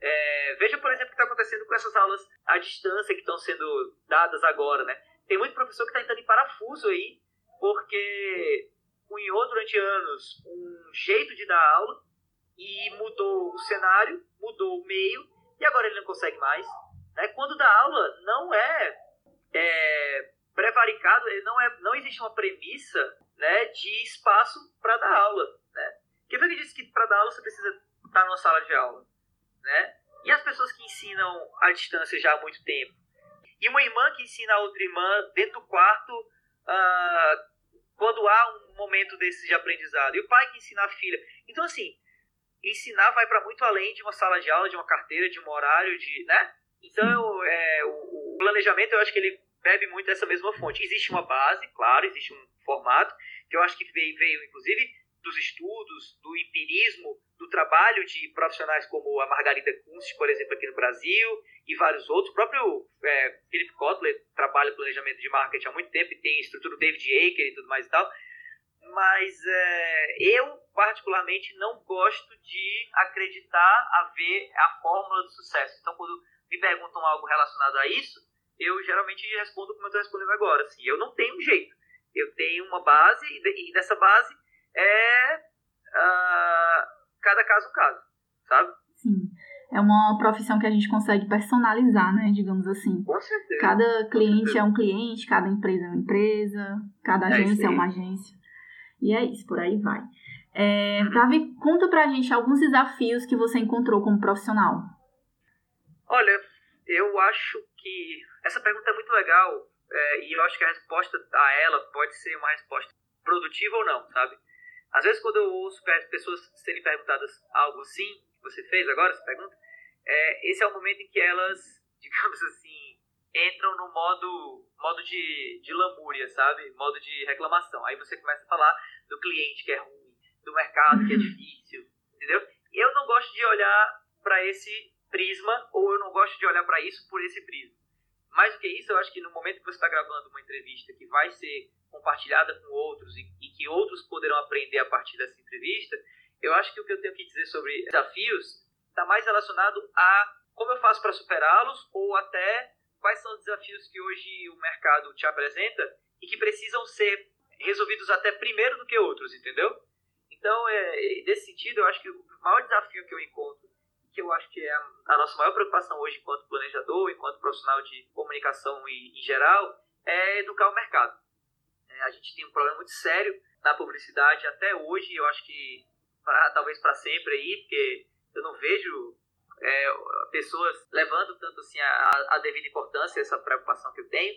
Speaker 2: É, veja, por exemplo, o que está acontecendo com essas aulas à distância que estão sendo dadas agora, né? Tem muito professor que está entrando em parafuso aí, porque cunhou durante anos um jeito de dar aula e mudou o cenário, mudou o meio e agora ele não consegue mais. Né? Quando dá aula, não é, é prevaricado, não, é, não existe uma premissa né, de espaço para dar aula. Né? Quem foi que disse que para dar aula você precisa estar numa sala de aula? Né? E as pessoas que ensinam à distância já há muito tempo? E uma irmã que ensina a outra irmã dentro do quarto uh, quando há um momento desse de aprendizado. E o pai que ensina a filha. Então, assim, ensinar vai para muito além de uma sala de aula, de uma carteira, de um horário, de, né? Então, é, o, o planejamento, eu acho que ele bebe muito dessa mesma fonte. Existe uma base, claro, existe um formato, que eu acho que veio, veio inclusive, dos estudos, do empirismo, do trabalho de profissionais como a Margarida Kunst, por exemplo, aqui no Brasil, e vários outros. O próprio é, Philip Kotler trabalha planejamento de marketing há muito tempo e tem estrutura do David Aker e tudo mais e tal. Mas é, eu, particularmente, não gosto de acreditar a ver a fórmula do sucesso. Então, quando me perguntam algo relacionado a isso, eu geralmente respondo como eu estou respondendo agora. Assim, eu não tenho um jeito. Eu tenho uma base e, dessa base é uh, cada caso um caso, sabe?
Speaker 1: Sim. É uma profissão que a gente consegue personalizar, né? Digamos assim.
Speaker 2: Com certeza.
Speaker 1: Cada cliente certeza. é um cliente, cada empresa é uma empresa, cada é agência é, é uma agência. E é isso, por aí vai. É, Davi, conta pra gente alguns desafios que você encontrou como profissional.
Speaker 2: Olha, eu acho que essa pergunta é muito legal é, e eu acho que a resposta a ela pode ser uma resposta produtiva ou não, sabe? Às vezes, quando eu ouço as pessoas serem perguntadas algo assim, que você fez agora, essa pergunta, é, esse é o momento em que elas, (laughs) digamos assim, entram no modo, modo de, de lamúria, sabe? Modo de reclamação. Aí você começa a falar do cliente que é ruim, do mercado que é uhum. difícil, entendeu? Eu não gosto de olhar para esse prisma, ou eu não gosto de olhar para isso por esse prisma. Mais do que isso, eu acho que no momento que você está gravando uma entrevista que vai ser compartilhada com outros e, e, que outros poderão aprender a partir dessa entrevista, eu acho que o que eu tenho que dizer sobre desafios está mais relacionado a como eu faço para superá-los ou até quais são os desafios que hoje o mercado te apresenta e que precisam ser resolvidos até primeiro do que outros, entendeu? Então, é, nesse sentido, eu acho que o maior desafio que eu encontro, que eu acho que é a, nossa maior preocupação hoje enquanto planejador, enquanto profissional de comunicação e, em geral, é educar o mercado. É, a gente tem um problema muito sério na publicidade até hoje, eu acho que pra, talvez para sempre aí, porque eu não vejo é, pessoas levando tanto assim a, a devida importância essa preocupação que eu tenho,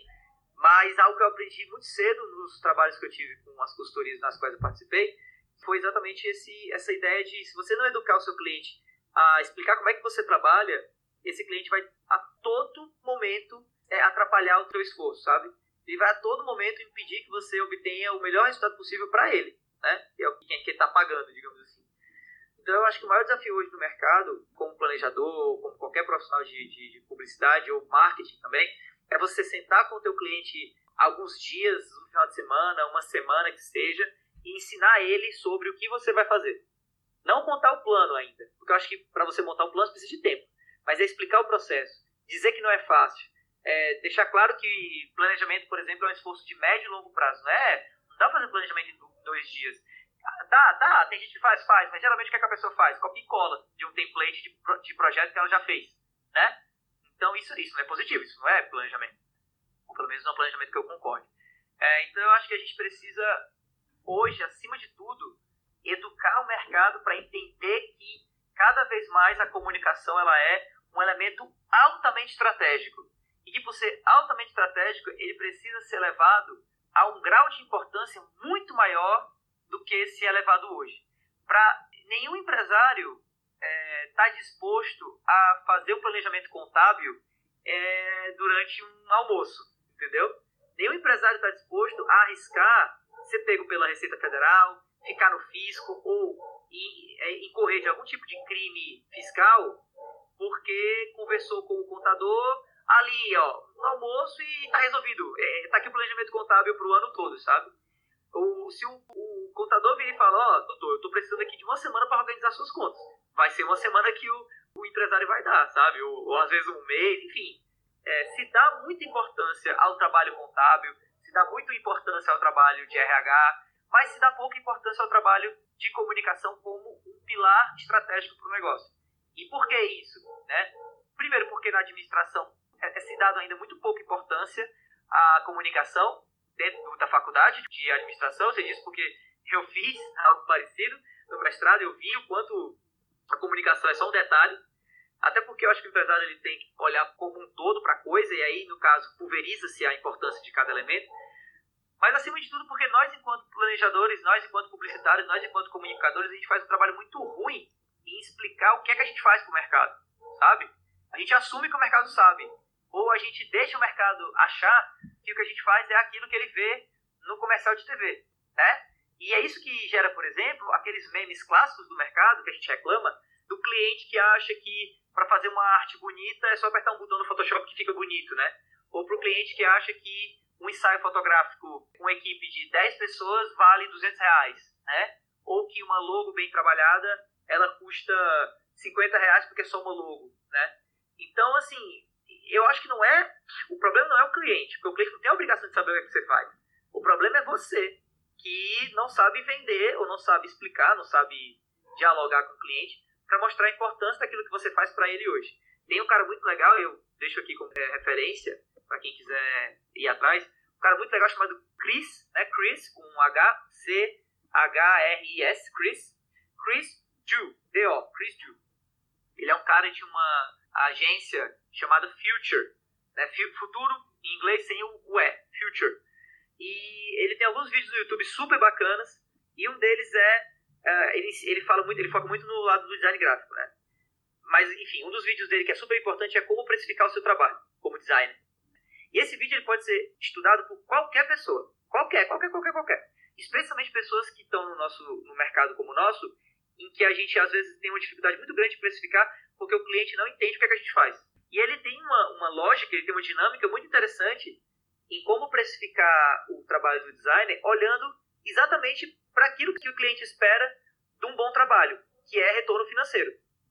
Speaker 2: mas algo que eu aprendi muito cedo nos trabalhos que eu tive com as consultorias nas quais eu participei foi exatamente esse, essa ideia de se você não educar o seu cliente a explicar como é que você trabalha, esse cliente vai a todo momento é, atrapalhar o seu esforço, sabe? Ele vai a todo momento impedir que você obtenha o melhor resultado possível para ele, né? Que é o que está pagando, digamos assim. Então eu acho que o maior desafio hoje no mercado, como planejador, como qualquer profissional de, de, de publicidade ou marketing também, é você sentar com o teu cliente alguns dias, um final de semana, uma semana que seja, e ensinar ele sobre o que você vai fazer. Não contar o plano ainda, porque eu acho que para você montar um plano você precisa de tempo, mas é explicar o processo, dizer que não é fácil, é deixar claro que planejamento, por exemplo, é um esforço de médio e longo prazo, não é? Não dá para fazer planejamento em dois dias. Dá, dá, tem gente que faz, faz, mas geralmente o que, é que a pessoa faz? Copia e cola de um template de, de projeto que ela já fez, né? Então isso, isso não é positivo, isso não é planejamento. Ou pelo menos não é um planejamento que eu concorde. É, então eu acho que a gente precisa, hoje, acima de tudo, educar o mercado para entender que cada vez mais a comunicação ela é um elemento altamente estratégico. E que por ser altamente estratégico, ele precisa ser levado a um grau de importância muito maior do que se é levado hoje. Para nenhum empresário está é, tá disposto a fazer o planejamento contábil é, durante um almoço, entendeu? Nenhum empresário está disposto a arriscar ser pego pela Receita Federal, ficar no fisco ou é, incorrer de algum tipo de crime fiscal porque conversou com o contador ali, ó, no almoço e está resolvido. É, tá aqui o planejamento contábil para o ano todo, sabe? Ou se o, o contador vir e fala, ó, oh, doutor, eu estou precisando aqui de uma semana para organizar suas contas vai ser uma semana que o, o empresário vai dar, sabe? Ou, ou às vezes um mês, enfim. É, se dá muita importância ao trabalho contábil, se dá muita importância ao trabalho de RH, mas se dá pouca importância ao trabalho de comunicação como um pilar estratégico para o negócio. E por que isso? Né? Primeiro, porque na administração é, é se dado ainda muito pouca importância à comunicação dentro da faculdade de administração. Você diz porque eu fiz algo parecido no mestrado, eu vi o quanto a comunicação é só um detalhe, até porque eu acho que o empresário ele tem que olhar como um todo para a coisa, e aí, no caso, pulveriza-se a importância de cada elemento. Mas, acima de tudo, porque nós, enquanto planejadores, nós, enquanto publicitários, nós, enquanto comunicadores, a gente faz um trabalho muito ruim em explicar o que é que a gente faz para o mercado, sabe? A gente assume que o mercado sabe, ou a gente deixa o mercado achar que o que a gente faz é aquilo que ele vê no comercial de TV, né? E é isso que gera, por exemplo, aqueles memes clássicos do mercado que a gente reclama, do cliente que acha que para fazer uma arte bonita é só apertar um botão no Photoshop que fica bonito, né? Ou para o cliente que acha que um ensaio fotográfico com equipe de 10 pessoas vale 200 reais, né? Ou que uma logo bem trabalhada, ela custa 50 reais porque é só uma logo, né? Então, assim, eu acho que não é... O problema não é o cliente, porque o cliente não tem a obrigação de saber o que, é você faz. O problema é você, que não sabe vender, ou não sabe explicar, não sabe dialogar com o cliente, para mostrar a importância daquilo que você faz para ele hoje. Tem um cara muito legal, eu deixo aqui como é, referência, para quem quiser ir atrás, um cara muito legal chamado Chris, né? Chris, com um H, C, H-R-I-S, Chris, Chris Ju, D-O, Chris Ju. Ele é um cara de uma agência chamada Future, né? Futuro, em inglês, sem o E, Future. E ele tem alguns vídeos no YouTube super bacanas, e um deles é, uh, ele, ele fala muito, ele foca muito no lado do design gráfico, né? Mas, enfim, um dos vídeos dele que é super importante é como precificar o seu trabalho como designer. E esse vídeo ele pode ser estudado por qualquer pessoa. Qualquer, qualquer, qualquer, qualquer. Especialmente pessoas que estão no nosso no mercado como o nosso, em que a gente às vezes tem uma dificuldade muito grande de precificar porque o cliente não entende o que, é que a gente faz. E ele tem uma, uma lógica, ele tem uma dinâmica muito interessante em como precificar o trabalho do designer, olhando exatamente para aquilo que o cliente espera de um bom trabalho, que é retorno financeiro.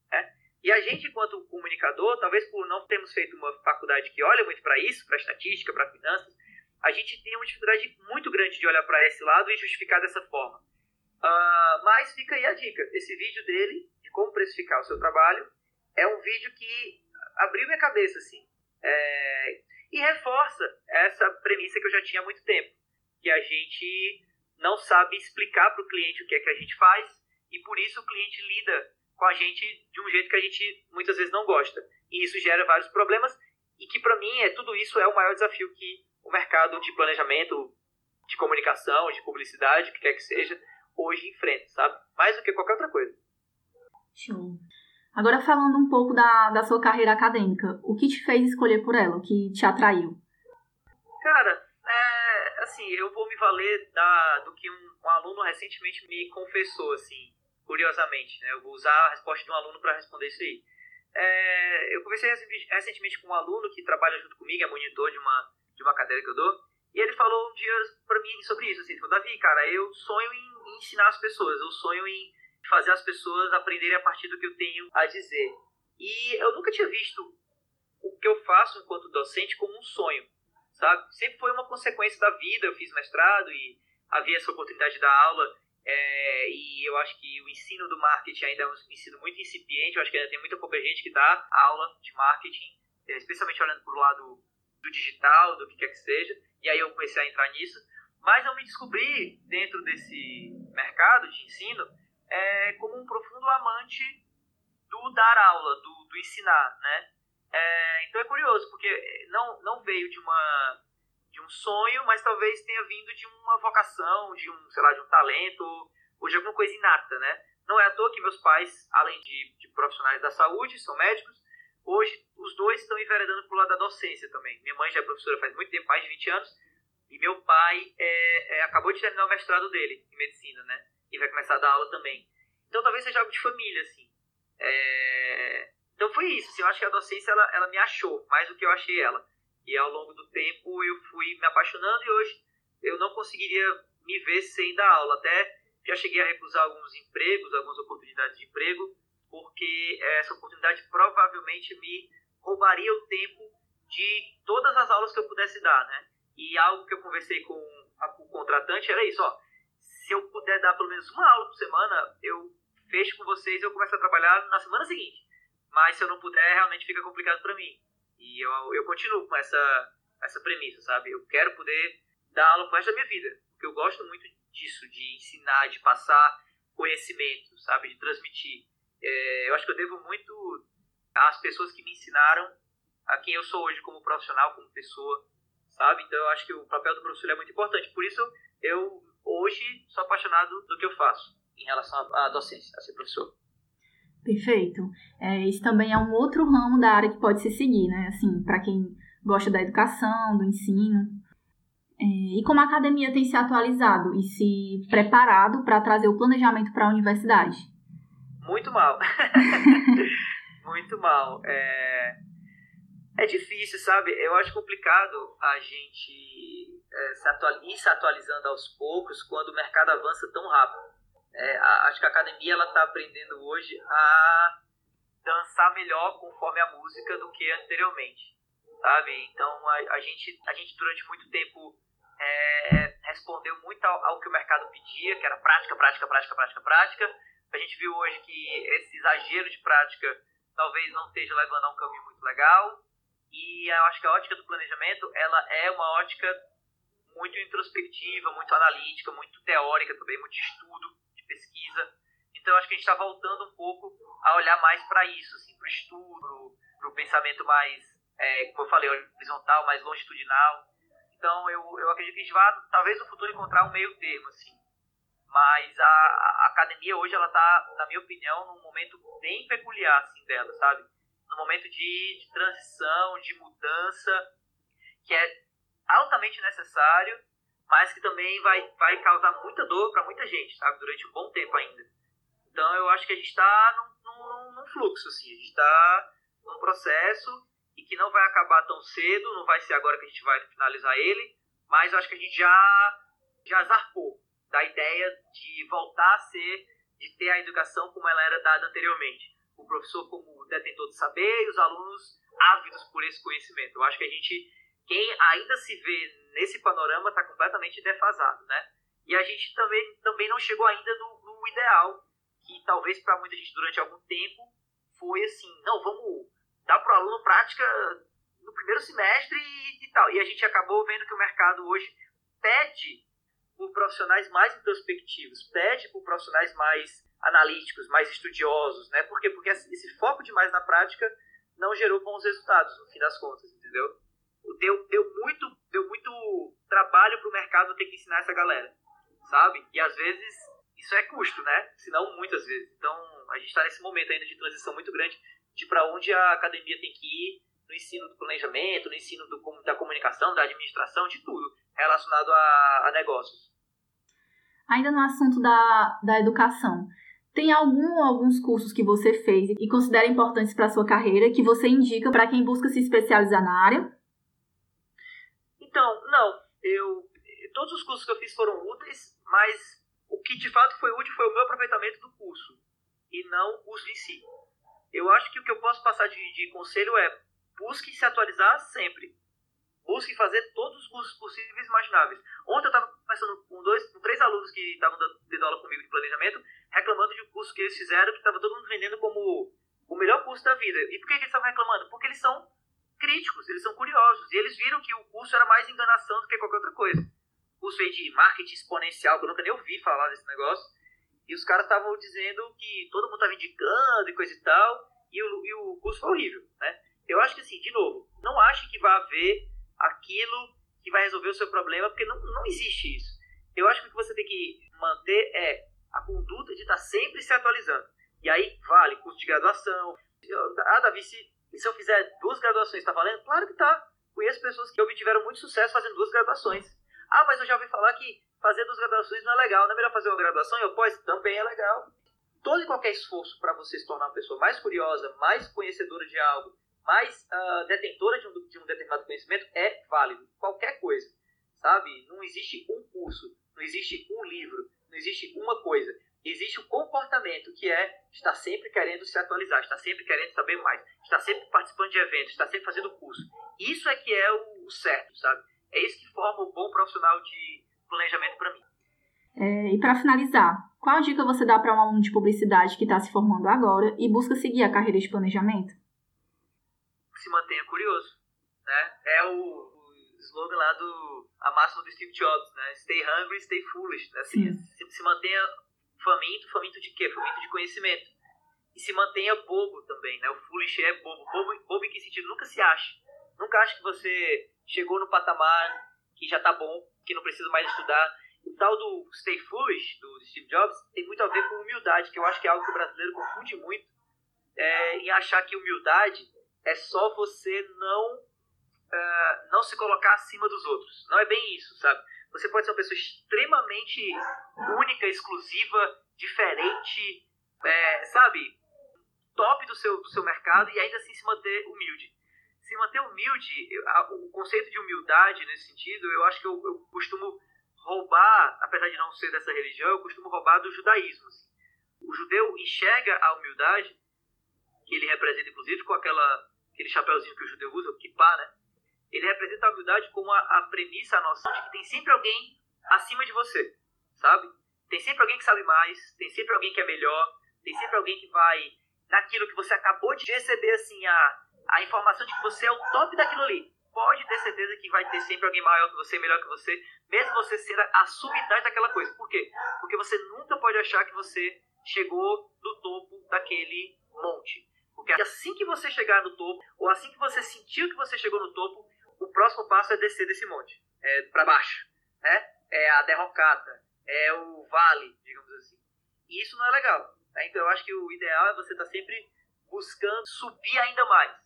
Speaker 2: Né? E a gente, enquanto comunicador, talvez por não termos feito uma faculdade que olha muito para isso, para estatística, para finanças, a gente tem uma dificuldade muito grande de olhar para esse lado e justificar dessa forma. Uh, mas fica aí a dica: esse vídeo dele, de como precificar o seu trabalho, é um vídeo que abriu minha cabeça, assim. É, e reforça essa premissa que eu já tinha há muito tempo, que a gente não sabe explicar para o cliente o que é que a gente faz e por isso o cliente lida com a gente de um jeito que a gente muitas vezes não gosta. E isso gera vários problemas e que para mim é tudo isso é o maior desafio que o mercado de planejamento, de comunicação, de publicidade, o que quer que seja, hoje enfrenta, sabe? Mais do que qualquer outra coisa.
Speaker 1: Show. Agora falando um pouco da, da sua carreira acadêmica, o que te fez escolher por ela, o que te atraiu?
Speaker 2: Cara, é, assim, eu vou me valer da, do que um, um, aluno recentemente me confessou, assim, curiosamente, né? Eu vou usar a resposta de um aluno para responder isso aí. É, eu conversei recentemente com um aluno que trabalha junto comigo, é monitor de uma, de uma cadeira que eu dou, e ele falou um dia para mim sobre isso, assim, ele falou, Davi, cara, eu sonho em, em ensinar as pessoas, eu sonho em fazer as pessoas aprenderem a partir do que eu tenho a dizer. E eu nunca tinha visto o que eu faço enquanto docente como um sonho, sabe? Sempre foi uma consequência da vida. Eu fiz mestrado e havia essa oportunidade de dar aula. É, e eu acho que o ensino do marketing ainda é um ensino muito incipiente. Eu acho que ainda tem muita pouca gente que dá aula de marketing, é, especialmente olhando para o lado do digital, do que quer que seja. E aí eu comecei a entrar nisso. Mas eu me descobri dentro desse mercado de ensino é, como um profundo amante do dar aula, do, do ensinar, né? É, então é curioso, porque não, não veio de uma de um sonho, mas talvez tenha vindo de uma vocação, de um, sei lá, de um talento, ou de alguma coisa inata, né? Não é à toa que meus pais, além de, de profissionais da saúde, são médicos, hoje os dois estão enveredando pro lado da docência também. Minha mãe já é professora faz muito tempo, mais de 20 anos, e meu pai é, é, acabou de terminar o mestrado dele em medicina, né? E vai começar a dar aula também. Então talvez seja algo de família, assim. É... Então foi isso, assim, eu acho que a docência ela, ela me achou mais do que eu achei ela. E ao longo do tempo eu fui me apaixonando e hoje eu não conseguiria me ver sem dar aula. Até já cheguei a recusar alguns empregos, algumas oportunidades de emprego, porque essa oportunidade provavelmente me roubaria o tempo de todas as aulas que eu pudesse dar, né? E algo que eu conversei com o contratante era isso, ó se eu puder dar pelo menos uma aula por semana, eu fecho com vocês e eu começo a trabalhar na semana seguinte. Mas se eu não puder, realmente fica complicado para mim. E eu, eu continuo com essa, essa premissa, sabe? Eu quero poder dar aula pro resto da minha vida. Porque eu gosto muito disso, de ensinar, de passar conhecimento, sabe? De transmitir. É, eu acho que eu devo muito às pessoas que me ensinaram a quem eu sou hoje como profissional, como pessoa, sabe? Então eu acho que o papel do professor é muito importante. Por isso eu hoje sou apaixonado do que eu faço em relação à docência, a ser professor.
Speaker 1: Perfeito. É, esse também é um outro ramo da área que pode se seguir, né? Assim, para quem gosta da educação, do ensino. É, e como a academia tem se atualizado e se preparado para trazer o planejamento para a universidade?
Speaker 2: Muito mal. (laughs) Muito mal. É... é difícil, sabe? Eu acho complicado a gente é, se atual... ir se atualizando aos poucos quando o mercado avança tão rápido. É, a, acho que a academia ela está aprendendo hoje a dançar melhor conforme a música do que anteriormente, sabe? Então a, a gente a gente durante muito tempo é, respondeu muito ao, ao, que o mercado pedia, que era prática, prática, prática, prática, prática. A gente viu hoje que esse exagero de prática talvez não esteja levando a um caminho muito legal. E eu acho que a ótica do planejamento ela é uma ótica muito introspectiva, muito analítica, muito teórica também, muito estudo pesquisa. Então, acho que a gente está voltando um pouco a olhar mais para isso, assim, para o estudo, para o pensamento mais, é, como eu falei, horizontal, mais longitudinal. Então, eu, eu acredito que a gente vai, talvez no futuro, encontrar um meio termo, assim. Mas a, a academia hoje, ela está, na minha opinião, num momento bem peculiar, assim, dela, sabe? Num momento de, de transição, de mudança, que é altamente necessário mas que também vai, vai causar muita dor para muita gente, sabe? Durante um bom tempo ainda. Então eu acho que a gente está num, num, num, fluxo, assim, a gente está num processo e que não vai acabar tão cedo, não vai ser agora que a gente vai finalizar ele, mas eu acho que a gente já, já zarpou da ideia de voltar a ser, de ter a educação como ela era dada anteriormente. O professor como detentor de saber e os alunos ávidos por esse conhecimento. Eu acho que a gente, quem ainda se vê nesse panorama está completamente defasado, né? E a gente também, também não chegou ainda no, no ideal, que talvez para muita gente durante algum tempo foi assim, não, vamos dar para o aluno prática no primeiro semestre e, e, tal. E a gente acabou vendo que o mercado hoje pede por profissionais mais introspectivos, pede por profissionais mais analíticos, mais estudiosos, né? Por quê? Porque esse foco demais na prática não gerou bons resultados, no fim das contas, entendeu? Deu, deu, muito, deu muito trabalho para o mercado ter que ensinar essa galera, sabe? E às vezes isso é custo, né? Se não, muitas vezes. Então, a gente está nesse momento ainda de transição muito grande de para onde a academia tem que ir no ensino do planejamento, no ensino do, da comunicação, da administração, de tudo relacionado a, a negócios.
Speaker 1: Ainda no assunto da, da educação, tem algum alguns cursos que você fez e considera importantes para a sua carreira que você indica para quem busca se especializar na área?
Speaker 2: Então, não. Eu, todos os cursos que eu fiz foram úteis, mas o que de fato foi útil foi o meu aproveitamento do curso e não o curso em si. Eu acho que o que eu posso passar de, de conselho é busque se atualizar sempre. Busque fazer todos os cursos possíveis e imagináveis. Ontem eu estava conversando com, dois, com três alunos que estavam dando aula comigo de planejamento, reclamando de um curso que eles fizeram que estava todo mundo vendendo como o melhor curso da vida. E por que, que eles estavam reclamando? Porque eles são críticos, eles são curiosos. E eles viram que o curso era mais enganação do que qualquer outra coisa. O curso aí de marketing exponencial, que eu nunca nem ouvi falar desse negócio. E os caras estavam dizendo que todo mundo estava indicando e coisa e tal. E o, e o curso foi horrível, né? Eu acho que assim, de novo, não ache que vai haver aquilo que vai resolver o seu problema, porque não, não existe isso. Eu acho que o que você tem que manter é a conduta de estar sempre se atualizando. E aí vale curso de graduação. Ah, Davi, se e se eu fizer duas graduações, está valendo? Claro que tá. Conheço pessoas que obtiveram muito sucesso fazendo duas graduações. Ah, mas eu já ouvi falar que fazer duas graduações não é legal. Não é melhor fazer uma graduação e pós? Também é legal. Todo e qualquer esforço para você se tornar uma pessoa mais curiosa, mais conhecedora de algo, mais uh, detentora de um, de um determinado conhecimento é válido. Qualquer coisa, sabe? Não existe um curso, não existe um livro, não existe uma coisa existe o comportamento que é estar sempre querendo se atualizar, estar sempre querendo saber mais, estar sempre participando de eventos, estar sempre fazendo curso. Isso é que é o certo, sabe? É isso que forma um bom profissional de planejamento para mim.
Speaker 1: É, e para finalizar, qual dica você dá para um aluno de publicidade que está se formando agora e busca seguir a carreira de planejamento?
Speaker 2: Se mantenha curioso, né? É o, o slogan lá do a máxima do Steve Jobs, né? Stay hungry, stay foolish. Né? Assim, se, se mantenha faminto, faminto de quê? Faminto de conhecimento. E se mantenha bobo também, né? O foolish é bobo. Bobo, bobo em que sentido? Nunca se acha. Nunca acha que você chegou no patamar que já tá bom, que não precisa mais estudar. O tal do stay foolish, do Steve Jobs, tem muito a ver com humildade, que eu acho que é algo que o brasileiro confunde muito é, em achar que humildade é só você não, uh, não se colocar acima dos outros. Não é bem isso, sabe? Você pode ser uma pessoa extremamente única, exclusiva, diferente, é, sabe? Top do seu, do seu mercado e ainda assim se manter humilde. Se manter humilde, o conceito de humildade nesse sentido, eu acho que eu, eu costumo roubar, apesar de não ser dessa religião, eu costumo roubar do judaísmo. Assim. O judeu enxerga a humildade, que ele representa inclusive com aquela, aquele chapéuzinho que o judeu usa, o kippah, né? Ele representa a humildade como a, a premissa, a noção de que tem sempre alguém acima de você, sabe? Tem sempre alguém que sabe mais, tem sempre alguém que é melhor, tem sempre alguém que vai naquilo que você acabou de receber, assim, a, a informação de que você é o top daquilo ali. Pode ter certeza que vai ter sempre alguém maior que você, melhor que você, mesmo você ser a, a sumidade daquela coisa. Por quê? Porque você nunca pode achar que você chegou no topo daquele monte. Porque assim que você chegar no topo, ou assim que você sentiu que você chegou no topo, o próximo passo é descer desse monte, é para baixo, né? É a derrocada, é o vale, digamos assim. E isso não é legal. Né? Então eu acho que o ideal é você estar tá sempre buscando subir ainda mais,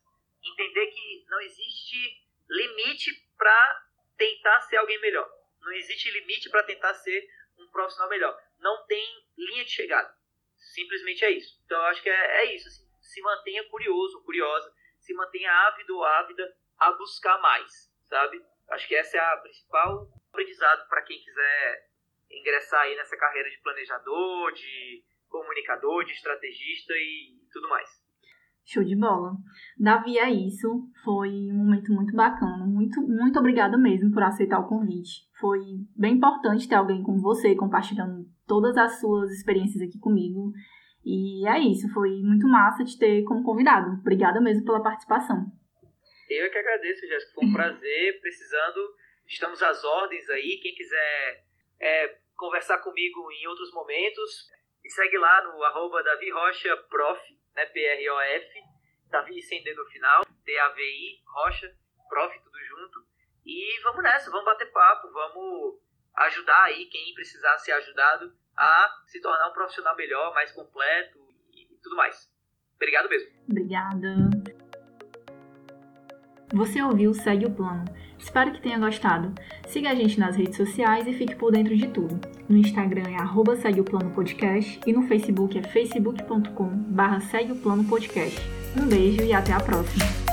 Speaker 2: entender que não existe limite para tentar ser alguém melhor. Não existe limite para tentar ser um profissional melhor. Não tem linha de chegada. Simplesmente é isso. Então eu acho que é, é isso. Assim. Se mantenha curioso, curiosa. Se mantenha ávido ou ávida a buscar mais, sabe? Acho que essa é a principal aprendizado para quem quiser ingressar aí nessa carreira de planejador, de comunicador, de estrategista e tudo mais.
Speaker 1: Show de bola. Davi, é isso. Foi um momento muito bacana. Muito, muito obrigada mesmo por aceitar o convite. Foi bem importante ter alguém como você compartilhando todas as suas experiências aqui comigo. E é isso. Foi muito massa te ter como convidado. Obrigada mesmo pela participação.
Speaker 2: Eu é que agradeço, Jéssica. Foi um prazer. Precisando, estamos às ordens aí. Quem quiser é, conversar comigo em outros momentos, me segue lá no arroba Davi Rocha Prof, né? P-R-O-F, Davi sem D no final, D-A-V-I, Rocha, Prof, tudo junto. E vamos nessa, vamos bater papo, vamos ajudar aí quem precisar ser ajudado a se tornar um profissional melhor, mais completo e tudo mais. Obrigado mesmo.
Speaker 1: Obrigada. Você ouviu Segue o Plano. Espero que tenha gostado. Siga a gente nas redes sociais e fique por dentro de tudo. No Instagram é arroba Segue o Plano Podcast e no Facebook é facebook.com barra Segue o Plano Podcast. Um beijo e até a próxima!